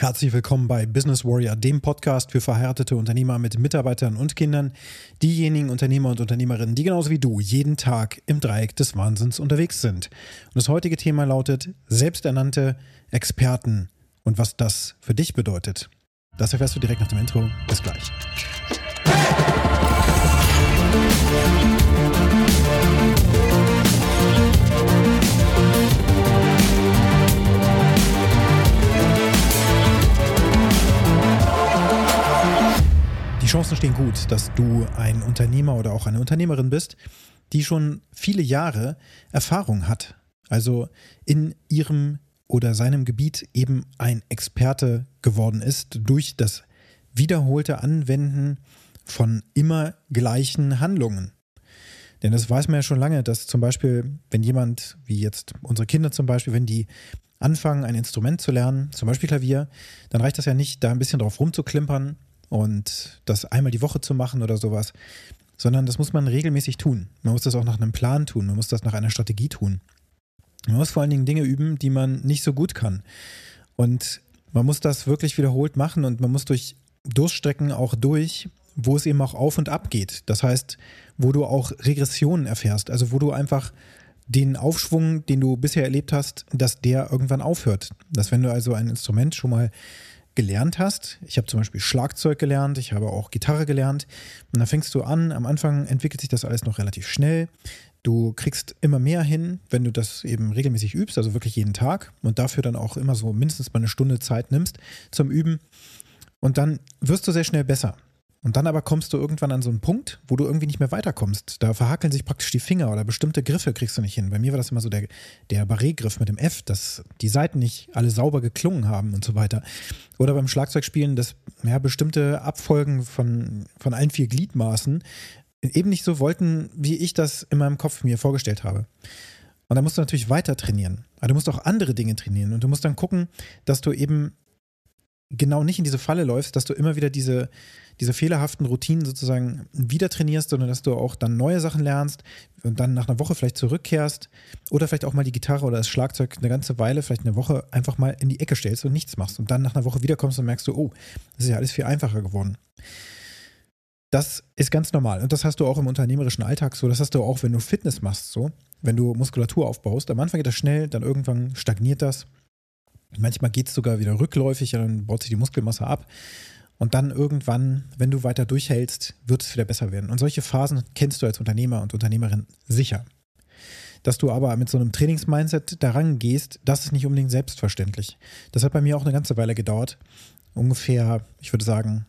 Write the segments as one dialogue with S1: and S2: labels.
S1: Herzlich willkommen bei Business Warrior, dem Podcast für verheiratete Unternehmer mit Mitarbeitern und Kindern, diejenigen Unternehmer und Unternehmerinnen, die genauso wie du jeden Tag im Dreieck des Wahnsinns unterwegs sind. Und das heutige Thema lautet selbsternannte Experten und was das für dich bedeutet. Das erfährst du direkt nach dem Intro. Bis gleich. Die Chancen stehen gut, dass du ein Unternehmer oder auch eine Unternehmerin bist, die schon viele Jahre Erfahrung hat. Also in ihrem oder seinem Gebiet eben ein Experte geworden ist durch das wiederholte Anwenden von immer gleichen Handlungen. Denn das weiß man ja schon lange, dass zum Beispiel, wenn jemand, wie jetzt unsere Kinder zum Beispiel, wenn die anfangen, ein Instrument zu lernen, zum Beispiel Klavier, dann reicht das ja nicht, da ein bisschen drauf rumzuklimpern und das einmal die Woche zu machen oder sowas, sondern das muss man regelmäßig tun. Man muss das auch nach einem Plan tun, man muss das nach einer Strategie tun. Man muss vor allen Dingen Dinge üben, die man nicht so gut kann. Und man muss das wirklich wiederholt machen und man muss durch Durststrecken auch durch, wo es eben auch auf und ab geht. Das heißt, wo du auch Regressionen erfährst, also wo du einfach den Aufschwung, den du bisher erlebt hast, dass der irgendwann aufhört. Dass wenn du also ein Instrument schon mal gelernt hast, ich habe zum Beispiel Schlagzeug gelernt, ich habe auch Gitarre gelernt, und dann fängst du an, am Anfang entwickelt sich das alles noch relativ schnell. Du kriegst immer mehr hin, wenn du das eben regelmäßig übst, also wirklich jeden Tag und dafür dann auch immer so mindestens mal eine Stunde Zeit nimmst zum Üben. Und dann wirst du sehr schnell besser. Und dann aber kommst du irgendwann an so einen Punkt, wo du irgendwie nicht mehr weiterkommst. Da verhakeln sich praktisch die Finger oder bestimmte Griffe kriegst du nicht hin. Bei mir war das immer so der, der Barré-Griff mit dem F, dass die Seiten nicht alle sauber geklungen haben und so weiter. Oder beim Schlagzeugspielen, dass ja, bestimmte Abfolgen von, von allen vier Gliedmaßen eben nicht so wollten, wie ich das in meinem Kopf mir vorgestellt habe. Und da musst du natürlich weiter trainieren. Aber du musst auch andere Dinge trainieren. Und du musst dann gucken, dass du eben genau nicht in diese Falle läufst, dass du immer wieder diese, diese fehlerhaften Routinen sozusagen wieder trainierst, sondern dass du auch dann neue Sachen lernst und dann nach einer Woche vielleicht zurückkehrst oder vielleicht auch mal die Gitarre oder das Schlagzeug eine ganze Weile, vielleicht eine Woche einfach mal in die Ecke stellst und nichts machst und dann nach einer Woche wiederkommst und merkst du, oh, das ist ja alles viel einfacher geworden. Das ist ganz normal und das hast du auch im unternehmerischen Alltag so, das hast du auch, wenn du Fitness machst so, wenn du Muskulatur aufbaust. Am Anfang geht das schnell, dann irgendwann stagniert das Manchmal geht es sogar wieder rückläufig, dann baut sich die Muskelmasse ab. Und dann irgendwann, wenn du weiter durchhältst, wird es wieder besser werden. Und solche Phasen kennst du als Unternehmer und Unternehmerin sicher. Dass du aber mit so einem Trainingsmindset daran gehst, das ist nicht unbedingt selbstverständlich. Das hat bei mir auch eine ganze Weile gedauert. Ungefähr, ich würde sagen,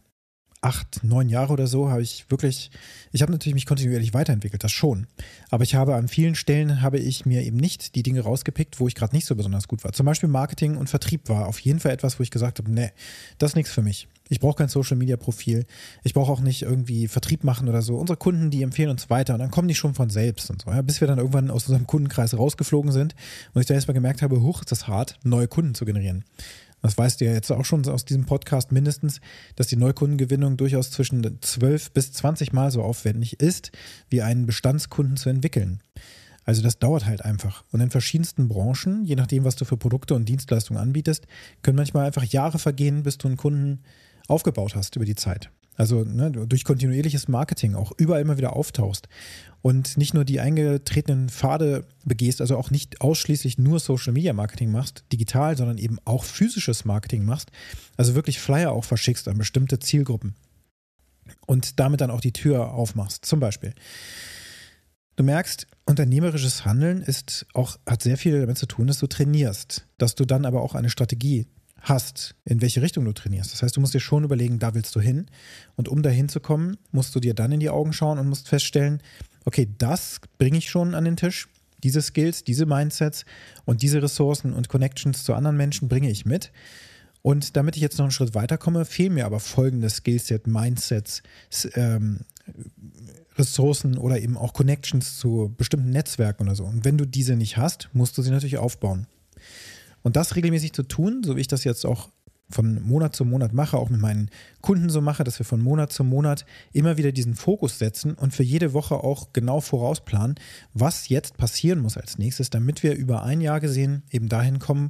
S1: acht, neun Jahre oder so habe ich wirklich, ich habe natürlich mich kontinuierlich weiterentwickelt, das schon. Aber ich habe an vielen Stellen habe ich mir eben nicht die Dinge rausgepickt, wo ich gerade nicht so besonders gut war. Zum Beispiel Marketing und Vertrieb war auf jeden Fall etwas, wo ich gesagt habe, nee, das ist nichts für mich. Ich brauche kein Social Media Profil. Ich brauche auch nicht irgendwie Vertrieb machen oder so. Unsere Kunden, die empfehlen uns weiter und dann kommen die schon von selbst und so. Ja, bis wir dann irgendwann aus unserem Kundenkreis rausgeflogen sind und ich da erstmal gemerkt habe, hoch ist das hart, neue Kunden zu generieren. Das weißt du ja jetzt auch schon aus diesem Podcast mindestens, dass die Neukundengewinnung durchaus zwischen 12 bis 20 Mal so aufwendig ist, wie einen Bestandskunden zu entwickeln. Also das dauert halt einfach. Und in verschiedensten Branchen, je nachdem, was du für Produkte und Dienstleistungen anbietest, können manchmal einfach Jahre vergehen, bis du einen Kunden aufgebaut hast über die Zeit. Also ne, durch kontinuierliches Marketing auch überall immer wieder auftauchst und nicht nur die eingetretenen Pfade begehst, also auch nicht ausschließlich nur Social Media Marketing machst, digital, sondern eben auch physisches Marketing machst, also wirklich Flyer auch verschickst an bestimmte Zielgruppen und damit dann auch die Tür aufmachst, zum Beispiel. Du merkst, unternehmerisches Handeln ist auch, hat sehr viel damit zu tun, dass du trainierst, dass du dann aber auch eine Strategie hast, in welche Richtung du trainierst. Das heißt, du musst dir schon überlegen, da willst du hin. Und um dahin zu kommen, musst du dir dann in die Augen schauen und musst feststellen, okay, das bringe ich schon an den Tisch. Diese Skills, diese Mindsets und diese Ressourcen und Connections zu anderen Menschen bringe ich mit. Und damit ich jetzt noch einen Schritt weiterkomme, fehlen mir aber folgende Skillset, Mindsets, ähm, Ressourcen oder eben auch Connections zu bestimmten Netzwerken oder so. Und wenn du diese nicht hast, musst du sie natürlich aufbauen. Und das regelmäßig zu tun, so wie ich das jetzt auch von Monat zu Monat mache, auch mit meinen Kunden so mache, dass wir von Monat zu Monat immer wieder diesen Fokus setzen und für jede Woche auch genau vorausplanen, was jetzt passieren muss als nächstes, damit wir über ein Jahr gesehen eben dahin kommen,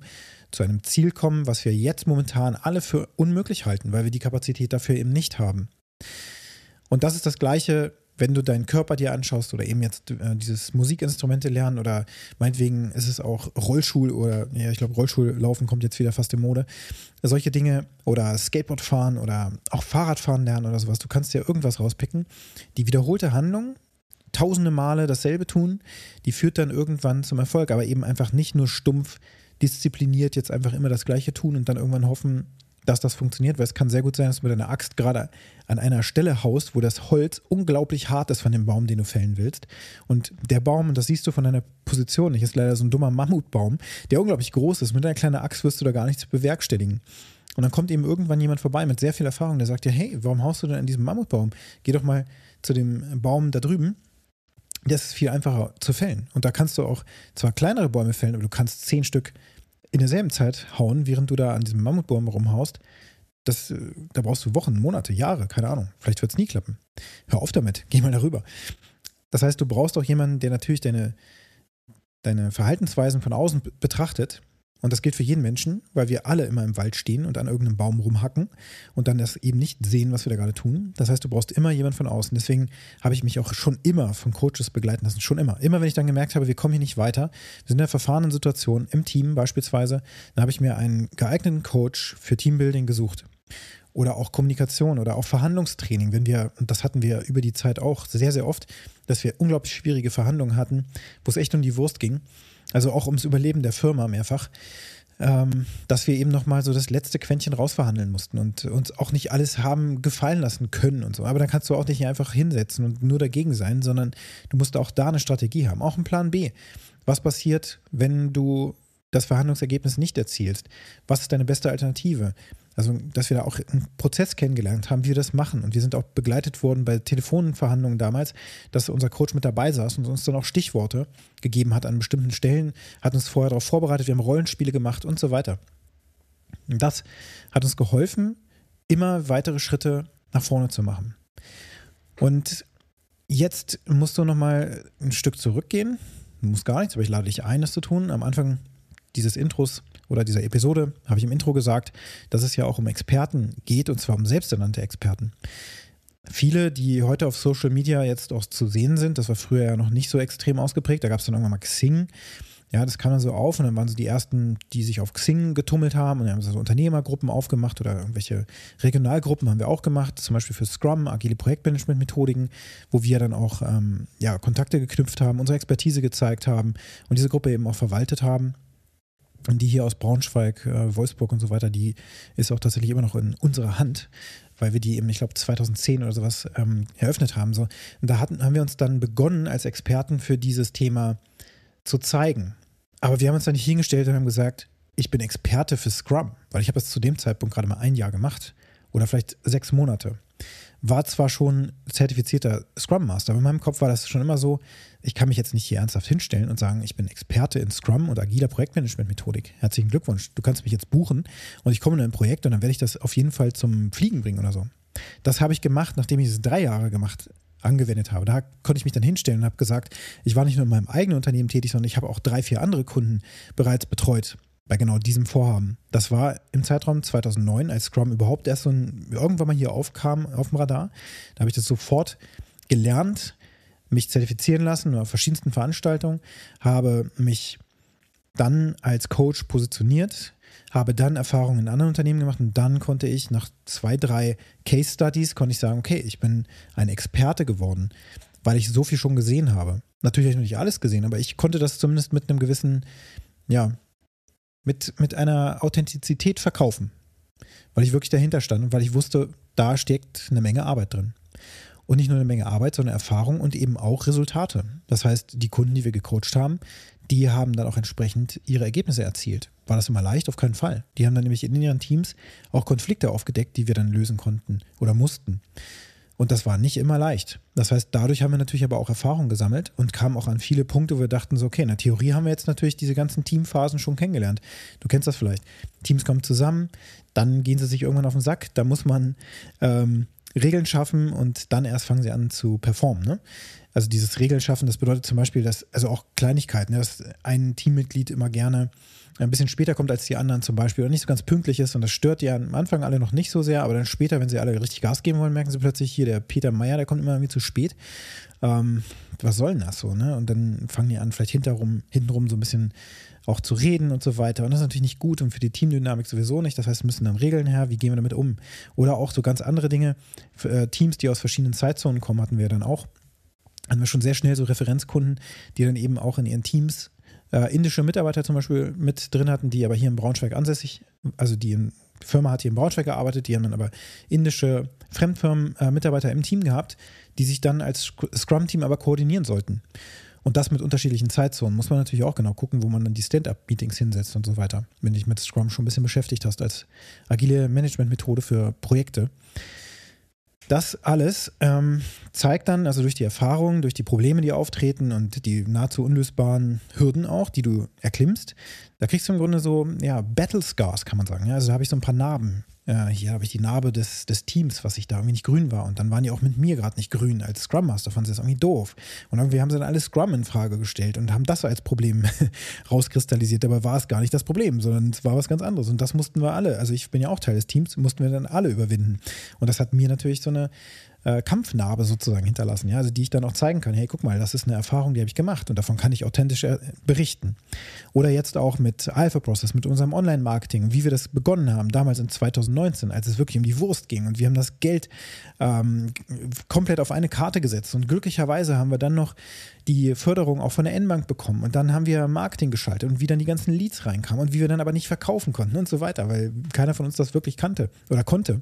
S1: zu einem Ziel kommen, was wir jetzt momentan alle für unmöglich halten, weil wir die Kapazität dafür eben nicht haben. Und das ist das Gleiche, wenn du deinen Körper dir anschaust oder eben jetzt äh, dieses Musikinstrumente lernen oder meinetwegen ist es auch Rollschul oder, ja, ich glaube, Rollschullaufen kommt jetzt wieder fast in Mode. Solche Dinge oder Skateboard fahren oder auch Fahrradfahren lernen oder sowas. Du kannst dir irgendwas rauspicken. Die wiederholte Handlung, tausende Male dasselbe tun, die führt dann irgendwann zum Erfolg, aber eben einfach nicht nur stumpf diszipliniert jetzt einfach immer das Gleiche tun und dann irgendwann hoffen, dass das funktioniert, weil es kann sehr gut sein, dass du mit deiner Axt gerade an einer Stelle haust, wo das Holz unglaublich hart ist von dem Baum, den du fällen willst. Und der Baum, und das siehst du von deiner Position nicht, ist leider so ein dummer Mammutbaum, der unglaublich groß ist. Mit einer kleinen Axt wirst du da gar nichts bewerkstelligen. Und dann kommt eben irgendwann jemand vorbei mit sehr viel Erfahrung, der sagt dir, hey, warum haust du denn an diesem Mammutbaum? Geh doch mal zu dem Baum da drüben. Das ist viel einfacher zu fällen. Und da kannst du auch zwar kleinere Bäume fällen, aber du kannst zehn Stück in derselben Zeit hauen, während du da an diesem Mammutbaum rumhaust, das, äh, da brauchst du Wochen, Monate, Jahre, keine Ahnung. Vielleicht wird es nie klappen. Hör auf damit, geh mal darüber. Das heißt, du brauchst auch jemanden, der natürlich deine, deine Verhaltensweisen von außen betrachtet und das gilt für jeden Menschen, weil wir alle immer im Wald stehen und an irgendeinem Baum rumhacken und dann das eben nicht sehen, was wir da gerade tun. Das heißt, du brauchst immer jemanden von außen. Deswegen habe ich mich auch schon immer von Coaches begleiten lassen. Schon immer. Immer wenn ich dann gemerkt habe, wir kommen hier nicht weiter, wir sind in der verfahrenen Situation im Team beispielsweise, dann habe ich mir einen geeigneten Coach für Teambuilding gesucht oder auch Kommunikation oder auch Verhandlungstraining, wenn wir, und das hatten wir über die Zeit auch sehr, sehr oft, dass wir unglaublich schwierige Verhandlungen hatten, wo es echt um die Wurst ging also auch ums Überleben der Firma mehrfach, ähm, dass wir eben nochmal so das letzte Quäntchen rausverhandeln mussten und uns auch nicht alles haben gefallen lassen können und so. Aber dann kannst du auch nicht einfach hinsetzen und nur dagegen sein, sondern du musst auch da eine Strategie haben, auch einen Plan B. Was passiert, wenn du das Verhandlungsergebnis nicht erzielst? Was ist deine beste Alternative? Also, dass wir da auch einen Prozess kennengelernt haben, wie wir das machen. Und wir sind auch begleitet worden bei Telefonverhandlungen damals, dass unser Coach mit dabei saß und uns dann auch Stichworte gegeben hat an bestimmten Stellen, hat uns vorher darauf vorbereitet, wir haben Rollenspiele gemacht und so weiter. Und das hat uns geholfen, immer weitere Schritte nach vorne zu machen. Und jetzt musst du nochmal ein Stück zurückgehen. Du musst gar nichts, aber ich lade dich ein, das zu tun. Am Anfang dieses Intros oder dieser Episode habe ich im Intro gesagt, dass es ja auch um Experten geht und zwar um selbsternannte Experten. Viele, die heute auf Social Media jetzt auch zu sehen sind, das war früher ja noch nicht so extrem ausgeprägt, da gab es dann irgendwann mal Xing. Ja, das kam dann so auf und dann waren so die ersten, die sich auf Xing getummelt haben und dann haben so Unternehmergruppen aufgemacht oder irgendwelche Regionalgruppen haben wir auch gemacht, zum Beispiel für Scrum, agile Projektmanagement-Methodiken, wo wir dann auch ähm, ja, Kontakte geknüpft haben, unsere Expertise gezeigt haben und diese Gruppe eben auch verwaltet haben. Und die hier aus Braunschweig, äh, Wolfsburg und so weiter, die ist auch tatsächlich immer noch in unserer Hand, weil wir die eben, ich glaube, 2010 oder sowas ähm, eröffnet haben. So. Und da hatten, haben wir uns dann begonnen, als Experten für dieses Thema zu zeigen. Aber wir haben uns dann nicht hingestellt und haben gesagt, ich bin Experte für Scrum, weil ich habe das zu dem Zeitpunkt gerade mal ein Jahr gemacht oder vielleicht sechs Monate war zwar schon zertifizierter Scrum Master, aber in meinem Kopf war das schon immer so, ich kann mich jetzt nicht hier ernsthaft hinstellen und sagen, ich bin Experte in Scrum und agiler Projektmanagement-Methodik. Herzlichen Glückwunsch, du kannst mich jetzt buchen und ich komme in ein Projekt und dann werde ich das auf jeden Fall zum Fliegen bringen oder so. Das habe ich gemacht, nachdem ich es drei Jahre gemacht angewendet habe. Da konnte ich mich dann hinstellen und habe gesagt, ich war nicht nur in meinem eigenen Unternehmen tätig, sondern ich habe auch drei, vier andere Kunden bereits betreut bei genau diesem Vorhaben. Das war im Zeitraum 2009, als Scrum überhaupt erst so ein, irgendwann mal hier aufkam auf dem Radar. Da habe ich das sofort gelernt, mich zertifizieren lassen auf verschiedensten Veranstaltungen, habe mich dann als Coach positioniert, habe dann Erfahrungen in anderen Unternehmen gemacht und dann konnte ich nach zwei, drei Case Studies konnte ich sagen, okay, ich bin ein Experte geworden, weil ich so viel schon gesehen habe. Natürlich habe ich noch nicht alles gesehen, aber ich konnte das zumindest mit einem gewissen, ja, mit, mit einer Authentizität verkaufen. Weil ich wirklich dahinter stand und weil ich wusste, da steckt eine Menge Arbeit drin. Und nicht nur eine Menge Arbeit, sondern Erfahrung und eben auch Resultate. Das heißt, die Kunden, die wir gecoacht haben, die haben dann auch entsprechend ihre Ergebnisse erzielt. War das immer leicht? Auf keinen Fall. Die haben dann nämlich in ihren Teams auch Konflikte aufgedeckt, die wir dann lösen konnten oder mussten. Und das war nicht immer leicht. Das heißt, dadurch haben wir natürlich aber auch Erfahrung gesammelt und kamen auch an viele Punkte, wo wir dachten, so, okay, in der Theorie haben wir jetzt natürlich diese ganzen Teamphasen schon kennengelernt. Du kennst das vielleicht. Teams kommen zusammen, dann gehen sie sich irgendwann auf den Sack, da muss man ähm, Regeln schaffen und dann erst fangen sie an zu performen. Ne? Also dieses Regeln schaffen, das bedeutet zum Beispiel, dass, also auch Kleinigkeiten, dass ein Teammitglied immer gerne ein bisschen später kommt als die anderen zum Beispiel oder nicht so ganz pünktlich ist und das stört die am Anfang alle noch nicht so sehr, aber dann später, wenn sie alle richtig Gas geben wollen, merken sie plötzlich hier, der Peter Meyer, der kommt immer irgendwie zu spät. Ähm, was soll denn das so, ne? Und dann fangen die an, vielleicht hinterrum, hintenrum so ein bisschen auch zu reden und so weiter. Und das ist natürlich nicht gut und für die Teamdynamik sowieso nicht. Das heißt, müssen dann Regeln her, wie gehen wir damit um? Oder auch so ganz andere Dinge. Für, äh, Teams, die aus verschiedenen Zeitzonen kommen, hatten wir dann auch. Hatten wir schon sehr schnell so Referenzkunden, die dann eben auch in ihren Teams äh, indische Mitarbeiter zum Beispiel mit drin hatten, die aber hier in Braunschweig ansässig, also die in, Firma hat hier in Braunschweig gearbeitet, die haben dann aber indische Fremdfirmen-Mitarbeiter äh, im Team gehabt, die sich dann als Scrum-Team aber koordinieren sollten. Und das mit unterschiedlichen Zeitzonen. Muss man natürlich auch genau gucken, wo man dann die Stand-up-Meetings hinsetzt und so weiter. Wenn dich mit Scrum schon ein bisschen beschäftigt hast als agile Management-Methode für Projekte. Das alles ähm, zeigt dann, also durch die Erfahrungen, durch die Probleme, die auftreten und die nahezu unlösbaren Hürden auch, die du erklimmst, da kriegst du im Grunde so, ja, Battle Scars, kann man sagen. Ja? Also da habe ich so ein paar Narben äh, hier habe ich die Narbe des, des Teams, was ich da irgendwie nicht grün war. Und dann waren die auch mit mir gerade nicht grün als Scrum Master, fanden sie das irgendwie doof. Und irgendwie haben sie dann alles Scrum in Frage gestellt und haben das als Problem rauskristallisiert. Dabei war es gar nicht das Problem, sondern es war was ganz anderes. Und das mussten wir alle, also ich bin ja auch Teil des Teams, mussten wir dann alle überwinden. Und das hat mir natürlich so eine äh, Kampfnarbe sozusagen hinterlassen, ja, also die ich dann auch zeigen kann, hey, guck mal, das ist eine Erfahrung, die habe ich gemacht und davon kann ich authentisch äh, berichten. Oder jetzt auch mit Alpha Process, mit unserem Online-Marketing, wie wir das begonnen haben, damals in 2019, als es wirklich um die Wurst ging und wir haben das Geld ähm, komplett auf eine Karte gesetzt und glücklicherweise haben wir dann noch die Förderung auch von der N-Bank bekommen und dann haben wir Marketing geschaltet und wie dann die ganzen Leads reinkamen und wie wir dann aber nicht verkaufen konnten und so weiter, weil keiner von uns das wirklich kannte oder konnte.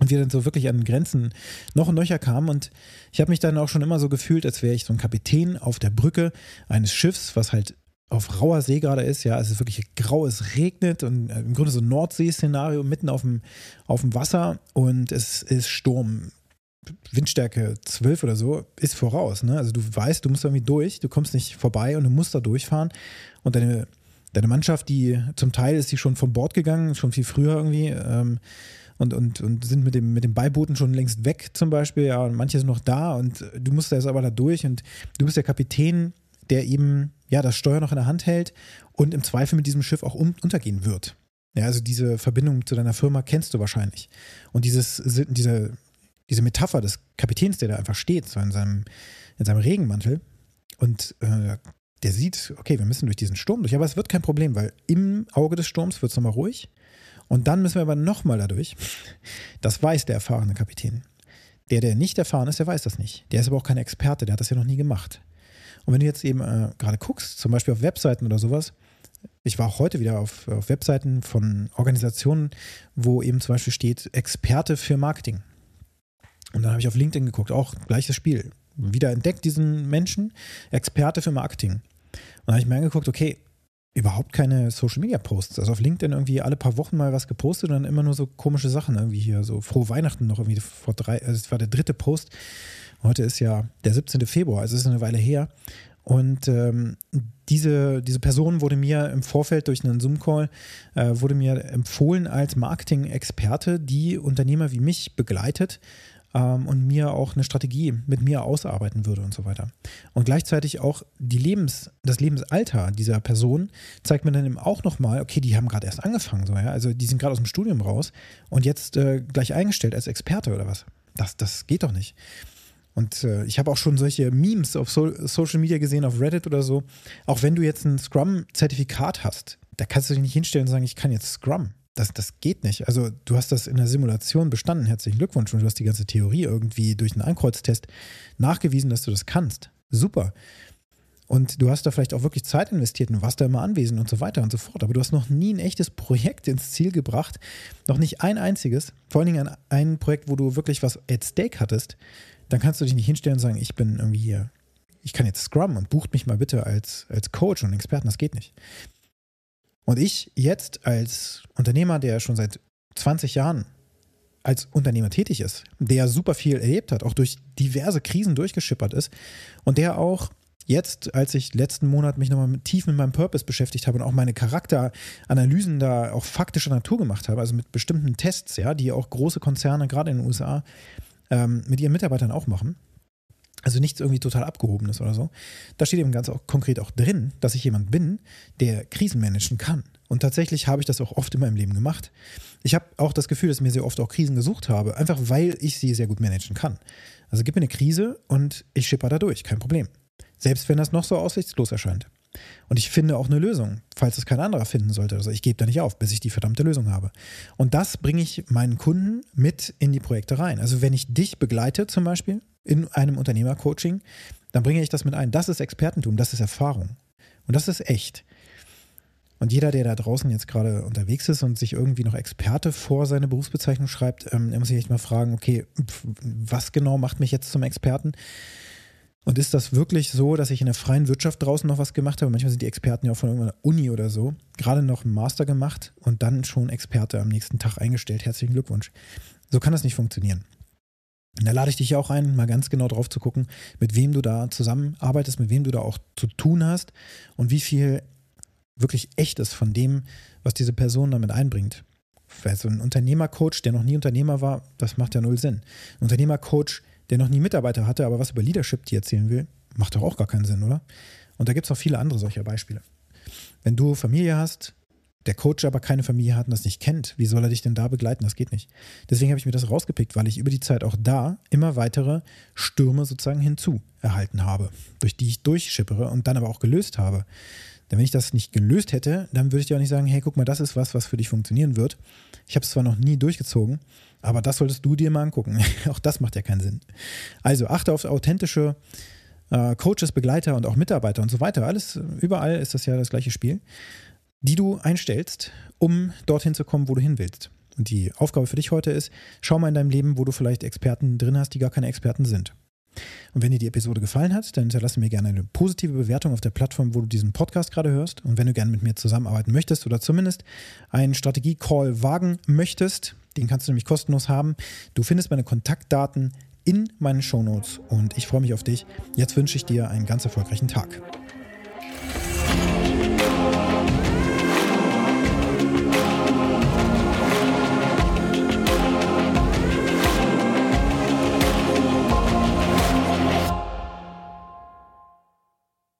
S1: Und wir dann so wirklich an Grenzen noch und nöcher kamen. Und ich habe mich dann auch schon immer so gefühlt, als wäre ich so ein Kapitän auf der Brücke eines Schiffs, was halt auf rauer See gerade ist. Ja, es ist wirklich grau, es regnet und äh, im Grunde so ein Nordsee-Szenario mitten auf dem, auf dem Wasser und es ist Sturm. Windstärke 12 oder so ist voraus. Ne? Also du weißt, du musst irgendwie durch, du kommst nicht vorbei und du musst da durchfahren. Und deine, deine Mannschaft, die zum Teil ist die schon vom Bord gegangen, schon viel früher irgendwie. Ähm, und, und, und sind mit dem, mit dem Beibooten schon längst weg zum Beispiel, ja, und manche sind noch da und du musst da jetzt aber da durch und du bist der Kapitän, der eben, ja, das Steuer noch in der Hand hält und im Zweifel mit diesem Schiff auch um, untergehen wird. Ja, also diese Verbindung zu deiner Firma kennst du wahrscheinlich. Und dieses, diese, diese Metapher des Kapitäns, der da einfach steht, so in seinem, in seinem Regenmantel und äh, der sieht, okay, wir müssen durch diesen Sturm durch, aber es wird kein Problem, weil im Auge des Sturms wird es nochmal ruhig und dann müssen wir aber nochmal dadurch. Das weiß der erfahrene Kapitän. Der, der nicht erfahren ist, der weiß das nicht. Der ist aber auch kein Experte, der hat das ja noch nie gemacht. Und wenn du jetzt eben äh, gerade guckst, zum Beispiel auf Webseiten oder sowas, ich war auch heute wieder auf, auf Webseiten von Organisationen, wo eben zum Beispiel steht Experte für Marketing. Und dann habe ich auf LinkedIn geguckt, auch gleiches Spiel. Wieder entdeckt diesen Menschen, Experte für Marketing. Und dann habe ich mir angeguckt, okay, überhaupt keine Social Media Posts. Also auf LinkedIn irgendwie alle paar Wochen mal was gepostet und dann immer nur so komische Sachen irgendwie hier, so frohe Weihnachten noch irgendwie vor drei, also es war der dritte Post. Heute ist ja der 17. Februar, also es ist eine Weile her. Und ähm, diese, diese Person wurde mir im Vorfeld durch einen Zoom-Call, äh, wurde mir empfohlen als Marketing-Experte, die Unternehmer wie mich begleitet ähm, und mir auch eine Strategie mit mir ausarbeiten würde und so weiter. Und gleichzeitig auch die Lebens, das Lebensalter dieser Person zeigt mir dann eben auch nochmal, okay, die haben gerade erst angefangen, so, ja, also die sind gerade aus dem Studium raus und jetzt äh, gleich eingestellt als Experte oder was. Das, das geht doch nicht. Und äh, ich habe auch schon solche Memes auf so Social Media gesehen, auf Reddit oder so. Auch wenn du jetzt ein Scrum-Zertifikat hast, da kannst du dich nicht hinstellen und sagen, ich kann jetzt Scrum. Das, das geht nicht. Also du hast das in der Simulation bestanden. Herzlichen Glückwunsch. Und du hast die ganze Theorie irgendwie durch einen Ankreuztest nachgewiesen, dass du das kannst. Super. Und du hast da vielleicht auch wirklich Zeit investiert und warst da immer anwesend und so weiter und so fort. Aber du hast noch nie ein echtes Projekt ins Ziel gebracht. Noch nicht ein einziges. Vor allen Dingen ein, ein Projekt, wo du wirklich was at stake hattest. Dann kannst du dich nicht hinstellen und sagen, ich bin irgendwie hier. Ich kann jetzt Scrum und bucht mich mal bitte als, als Coach und Experten. Das geht nicht. Und ich jetzt als Unternehmer, der schon seit 20 Jahren als Unternehmer tätig ist, der super viel erlebt hat, auch durch diverse Krisen durchgeschippert ist und der auch jetzt, als ich letzten Monat mich nochmal tief mit meinem Purpose beschäftigt habe und auch meine Charakteranalysen da auch faktischer Natur gemacht habe, also mit bestimmten Tests, ja, die auch große Konzerne, gerade in den USA, ähm, mit ihren Mitarbeitern auch machen, Also nichts irgendwie total abgehobenes oder so. Da steht eben ganz auch konkret auch drin, dass ich jemand bin, der Krisen managen kann. Und tatsächlich habe ich das auch oft in meinem Leben gemacht. Ich habe auch das Gefühl, dass ich mir sehr oft auch Krisen gesucht habe, einfach weil ich sie sehr gut managen kann. Also gib mir eine Krise und ich schipper da durch, kein Problem. Selbst wenn das noch so aussichtslos erscheint. Und ich finde auch eine Lösung, falls es kein anderer finden sollte. Also ich gebe da nicht auf, bis ich die verdammte Lösung habe. Und das bringe ich meinen Kunden mit in die Projekte rein. Also wenn ich dich begleite zum Beispiel in einem Unternehmercoaching, dann bringe ich das mit ein. Das ist Expertentum, das ist Erfahrung. Und das ist echt. Und jeder, der da draußen jetzt gerade unterwegs ist und sich irgendwie noch Experte vor seine Berufsbezeichnung schreibt, ähm, der muss sich echt mal fragen, okay, was genau macht mich jetzt zum Experten? Und ist das wirklich so, dass ich in der freien Wirtschaft draußen noch was gemacht habe? Manchmal sind die Experten ja auch von irgendeiner Uni oder so, gerade noch einen Master gemacht und dann schon Experte am nächsten Tag eingestellt. Herzlichen Glückwunsch. So kann das nicht funktionieren. Da lade ich dich auch ein, mal ganz genau drauf zu gucken, mit wem du da zusammenarbeitest, mit wem du da auch zu tun hast und wie viel wirklich echt ist von dem, was diese Person damit einbringt. Weil so ein Unternehmercoach, der noch nie Unternehmer war, das macht ja null Sinn. Ein Unternehmercoach, der noch nie Mitarbeiter hatte, aber was über Leadership dir erzählen will, macht doch auch gar keinen Sinn, oder? Und da gibt es auch viele andere solcher Beispiele. Wenn du Familie hast, der Coach aber keine Familie hat und das nicht kennt, wie soll er dich denn da begleiten? Das geht nicht. Deswegen habe ich mir das rausgepickt, weil ich über die Zeit auch da immer weitere Stürme sozusagen hinzu erhalten habe, durch die ich durchschippere und dann aber auch gelöst habe. Denn wenn ich das nicht gelöst hätte, dann würde ich dir auch nicht sagen, hey, guck mal, das ist was, was für dich funktionieren wird. Ich habe es zwar noch nie durchgezogen, aber das solltest du dir mal angucken. auch das macht ja keinen Sinn. Also achte auf authentische äh, Coaches, Begleiter und auch Mitarbeiter und so weiter. Alles, überall ist das ja das gleiche Spiel, die du einstellst, um dorthin zu kommen, wo du hin willst. Und die Aufgabe für dich heute ist, schau mal in deinem Leben, wo du vielleicht Experten drin hast, die gar keine Experten sind. Und wenn dir die Episode gefallen hat, dann hinterlasse mir gerne eine positive Bewertung auf der Plattform, wo du diesen Podcast gerade hörst. Und wenn du gerne mit mir zusammenarbeiten möchtest oder zumindest einen Strategie-Call wagen möchtest, den kannst du nämlich kostenlos haben. Du findest meine Kontaktdaten in meinen Shownotes und ich freue mich auf dich. Jetzt wünsche ich dir einen ganz erfolgreichen Tag.